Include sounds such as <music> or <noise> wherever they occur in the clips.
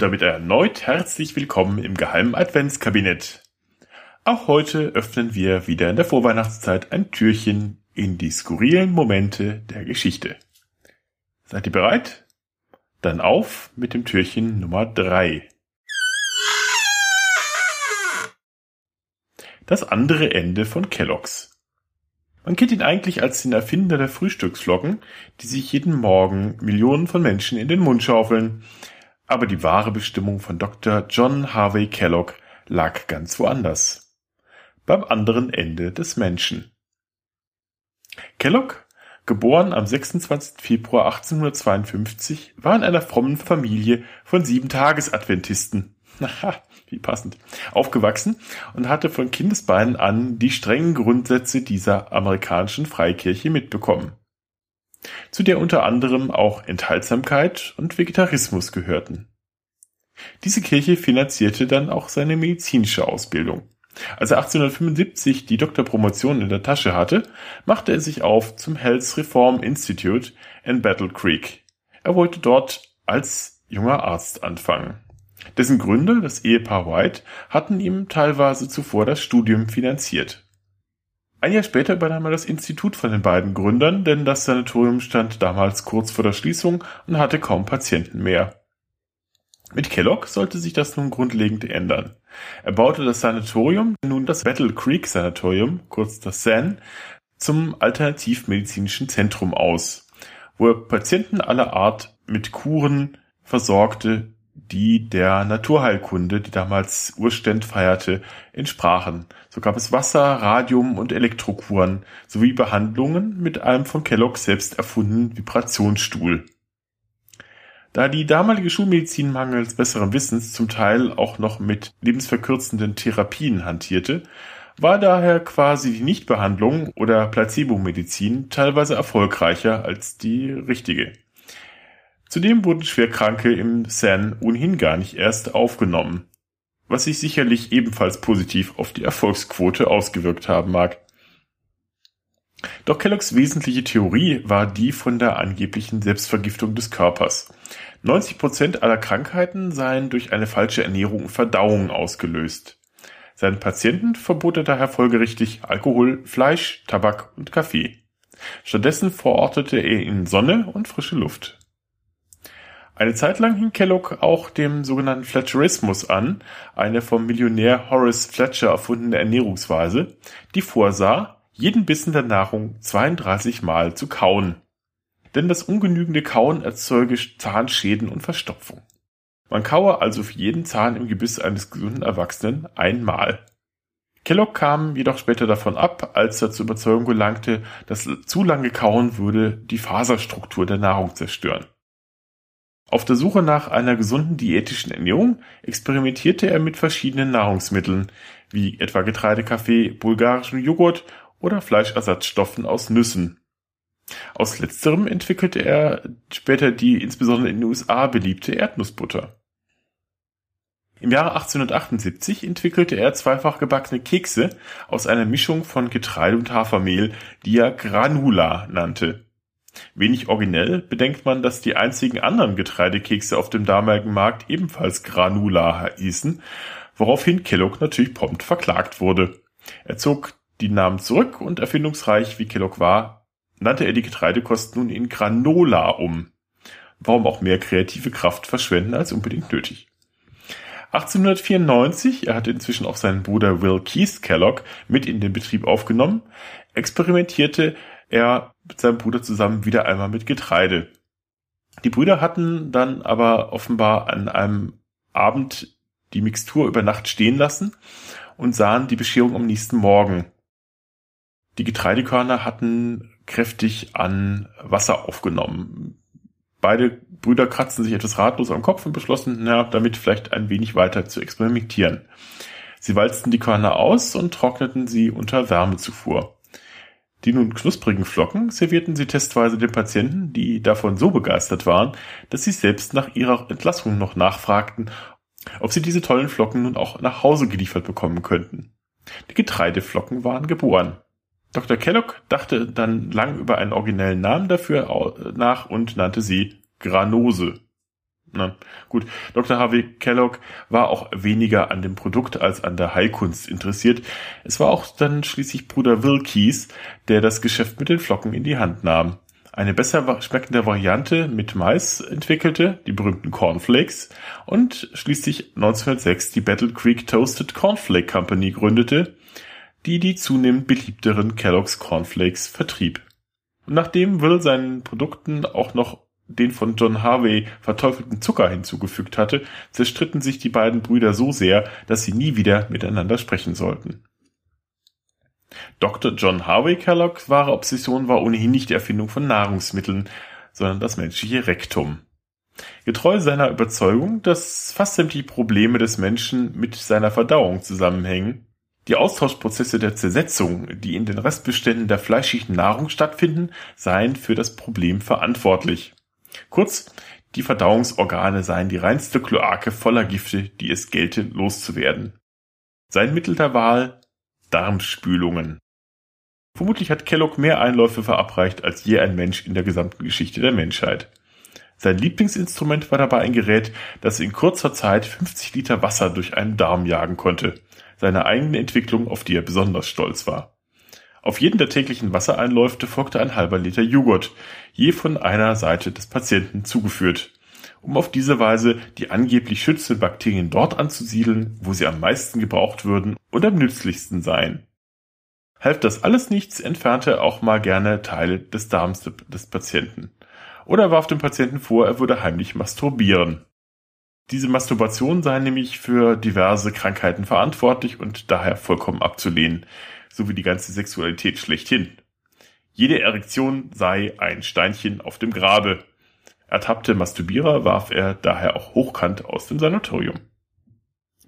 und damit erneut herzlich willkommen im geheimen Adventskabinett. Auch heute öffnen wir wieder in der Vorweihnachtszeit ein Türchen in die skurrilen Momente der Geschichte. Seid ihr bereit? Dann auf mit dem Türchen Nummer drei. Das andere Ende von Kellogg's. Man kennt ihn eigentlich als den Erfinder der Frühstücksflocken, die sich jeden Morgen Millionen von Menschen in den Mund schaufeln. Aber die wahre Bestimmung von Dr. John Harvey Kellogg lag ganz woanders. Beim anderen Ende des Menschen. Kellogg, geboren am 26. Februar 1852, war in einer frommen Familie von sieben Tagesadventisten. <laughs> wie passend, aufgewachsen und hatte von Kindesbeinen an die strengen Grundsätze dieser amerikanischen Freikirche mitbekommen zu der unter anderem auch Enthaltsamkeit und Vegetarismus gehörten. Diese Kirche finanzierte dann auch seine medizinische Ausbildung. Als er 1875 die Doktorpromotion in der Tasche hatte, machte er sich auf zum Health Reform Institute in Battle Creek. Er wollte dort als junger Arzt anfangen. Dessen Gründer, das Ehepaar White, hatten ihm teilweise zuvor das Studium finanziert. Ein Jahr später übernahm er das Institut von den beiden Gründern, denn das Sanatorium stand damals kurz vor der Schließung und hatte kaum Patienten mehr. Mit Kellogg sollte sich das nun grundlegend ändern. Er baute das Sanatorium, nun das Battle Creek Sanatorium, kurz das SAN, zum alternativmedizinischen Zentrum aus, wo er Patienten aller Art mit Kuren versorgte, die der Naturheilkunde, die damals Urständ feierte, entsprachen. So gab es Wasser, Radium und Elektrokuren sowie Behandlungen mit einem von Kellogg selbst erfundenen Vibrationsstuhl. Da die damalige Schulmedizin mangels besseren Wissens zum Teil auch noch mit lebensverkürzenden Therapien hantierte, war daher quasi die Nichtbehandlung oder Placebo-Medizin teilweise erfolgreicher als die richtige. Zudem wurden Schwerkranke im San ohnehin gar nicht erst aufgenommen, was sich sicherlich ebenfalls positiv auf die Erfolgsquote ausgewirkt haben mag. Doch Kelloggs wesentliche Theorie war die von der angeblichen Selbstvergiftung des Körpers. 90 Prozent aller Krankheiten seien durch eine falsche Ernährung und Verdauung ausgelöst. Seinen Patienten verbot er daher folgerichtig Alkohol, Fleisch, Tabak und Kaffee. Stattdessen verortete er ihnen Sonne und frische Luft. Eine Zeit lang hing Kellogg auch dem sogenannten Fletcherismus an, eine vom Millionär Horace Fletcher erfundene Ernährungsweise, die vorsah, jeden Bissen der Nahrung 32 Mal zu kauen. Denn das ungenügende Kauen erzeuge Zahnschäden und Verstopfung. Man kaue also für jeden Zahn im Gebiss eines gesunden Erwachsenen einmal. Kellogg kam jedoch später davon ab, als er zur Überzeugung gelangte, dass zu lange Kauen würde die Faserstruktur der Nahrung zerstören. Auf der Suche nach einer gesunden diätischen Ernährung experimentierte er mit verschiedenen Nahrungsmitteln, wie etwa Getreidekaffee, bulgarischem Joghurt oder Fleischersatzstoffen aus Nüssen. Aus letzterem entwickelte er später die insbesondere in den USA beliebte Erdnussbutter. Im Jahre 1878 entwickelte er zweifach gebackene Kekse aus einer Mischung von Getreide und Hafermehl, die er Granula nannte Wenig originell bedenkt man, dass die einzigen anderen Getreidekekse auf dem damaligen Markt ebenfalls Granula hießen, woraufhin Kellogg natürlich prompt verklagt wurde. Er zog die Namen zurück und erfindungsreich wie Kellogg war, nannte er die Getreidekost nun in Granola um. Warum auch mehr kreative Kraft verschwenden als unbedingt nötig. 1894, er hatte inzwischen auch seinen Bruder Will Keith Kellogg mit in den Betrieb aufgenommen, experimentierte er mit seinem Bruder zusammen wieder einmal mit Getreide. Die Brüder hatten dann aber offenbar an einem Abend die Mixtur über Nacht stehen lassen und sahen die Bescherung am nächsten Morgen. Die Getreidekörner hatten kräftig an Wasser aufgenommen. Beide Brüder kratzten sich etwas ratlos am Kopf und beschlossen, na, damit vielleicht ein wenig weiter zu experimentieren. Sie walzten die Körner aus und trockneten sie unter Wärmezufuhr. Die nun knusprigen Flocken servierten sie testweise den Patienten, die davon so begeistert waren, dass sie selbst nach ihrer Entlassung noch nachfragten, ob sie diese tollen Flocken nun auch nach Hause geliefert bekommen könnten. Die Getreideflocken waren geboren. Dr. Kellogg dachte dann lang über einen originellen Namen dafür nach und nannte sie Granose. Na gut, Dr. Harvey Kellogg war auch weniger an dem Produkt als an der Heilkunst interessiert. Es war auch dann schließlich Bruder Wilkes, der das Geschäft mit den Flocken in die Hand nahm. Eine besser schmeckende Variante mit Mais entwickelte, die berühmten Cornflakes, und schließlich 1906 die Battle Creek Toasted Cornflake Company gründete, die die zunehmend beliebteren Kellogg's Cornflakes vertrieb. Und nachdem Will seinen Produkten auch noch den von John Harvey verteufelten Zucker hinzugefügt hatte, zerstritten sich die beiden Brüder so sehr, dass sie nie wieder miteinander sprechen sollten. Dr. John Harvey Kellogg's wahre Obsession war ohnehin nicht die Erfindung von Nahrungsmitteln, sondern das menschliche Rektum. Getreu seiner Überzeugung, dass fast sämtliche Probleme des Menschen mit seiner Verdauung zusammenhängen, die Austauschprozesse der Zersetzung, die in den Restbeständen der fleischigen Nahrung stattfinden, seien für das Problem verantwortlich. Kurz, die Verdauungsorgane seien die reinste Kloake voller Gifte, die es gelte loszuwerden. Sein Mittel der Wahl Darmspülungen. Vermutlich hat Kellogg mehr Einläufe verabreicht als je ein Mensch in der gesamten Geschichte der Menschheit. Sein Lieblingsinstrument war dabei ein Gerät, das in kurzer Zeit 50 Liter Wasser durch einen Darm jagen konnte. Seine eigene Entwicklung, auf die er besonders stolz war. Auf jeden der täglichen Wassereinläufe folgte ein halber Liter Joghurt, je von einer Seite des Patienten zugeführt, um auf diese Weise die angeblich schützenden Bakterien dort anzusiedeln, wo sie am meisten gebraucht würden und am nützlichsten seien. Half das alles nichts, entfernte er auch mal gerne Teile des Darms des Patienten. Oder warf dem Patienten vor, er würde heimlich masturbieren. Diese Masturbation sei nämlich für diverse Krankheiten verantwortlich und daher vollkommen abzulehnen sowie die ganze Sexualität schlechthin. Jede Erektion sei ein Steinchen auf dem Grabe. Ertappte Masturbierer warf er daher auch hochkant aus dem Sanatorium.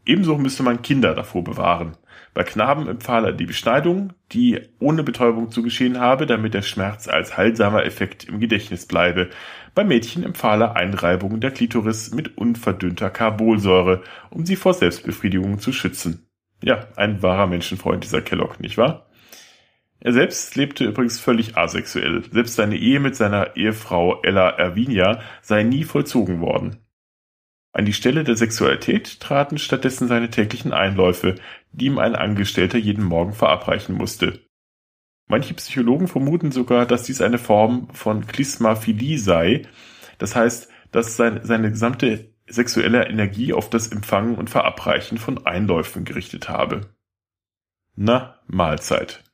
Ebenso müsste man Kinder davor bewahren. Bei Knaben empfahl er die Beschneidung, die ohne Betäubung zu geschehen habe, damit der Schmerz als heilsamer Effekt im Gedächtnis bleibe. Bei Mädchen empfahl er Einreibungen der Klitoris mit unverdünnter Carbolsäure, um sie vor Selbstbefriedigung zu schützen. Ja, ein wahrer Menschenfreund dieser Kellogg, nicht wahr? Er selbst lebte übrigens völlig asexuell. Selbst seine Ehe mit seiner Ehefrau Ella Ervinia sei nie vollzogen worden. An die Stelle der Sexualität traten stattdessen seine täglichen Einläufe, die ihm ein Angestellter jeden Morgen verabreichen musste. Manche Psychologen vermuten sogar, dass dies eine Form von Klismaphilie sei, das heißt, dass seine, seine gesamte sexueller Energie auf das Empfangen und Verabreichen von Einläufen gerichtet habe. Na, Mahlzeit.